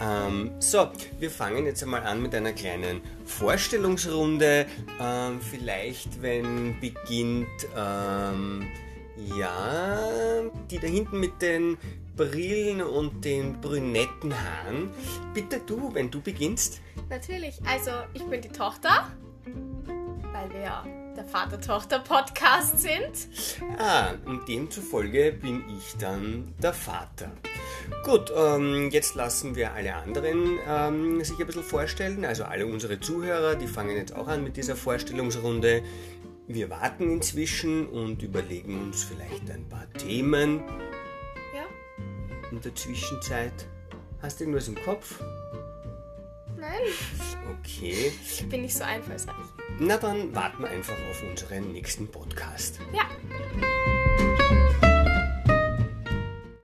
Ähm, so, wir fangen jetzt einmal an mit einer kleinen Vorstellungsrunde. Ähm, vielleicht, wenn beginnt, ähm, ja, die da hinten mit den Brillen und den brünetten Haaren. Bitte du, wenn du beginnst. Natürlich. Also, ich bin die Tochter, weil wir ja der Vater-Tochter-Podcast sind. Ah, und demzufolge bin ich dann der Vater. Gut, ähm, jetzt lassen wir alle anderen ähm, sich ein bisschen vorstellen. Also alle unsere Zuhörer, die fangen jetzt auch an mit dieser Vorstellungsrunde. Wir warten inzwischen und überlegen uns vielleicht ein paar Themen Ja? in der Zwischenzeit. Hast du irgendwas im Kopf? Nein? Okay. Ich bin nicht so einfallsreich. Na dann warten wir einfach auf unseren nächsten Podcast. Ja.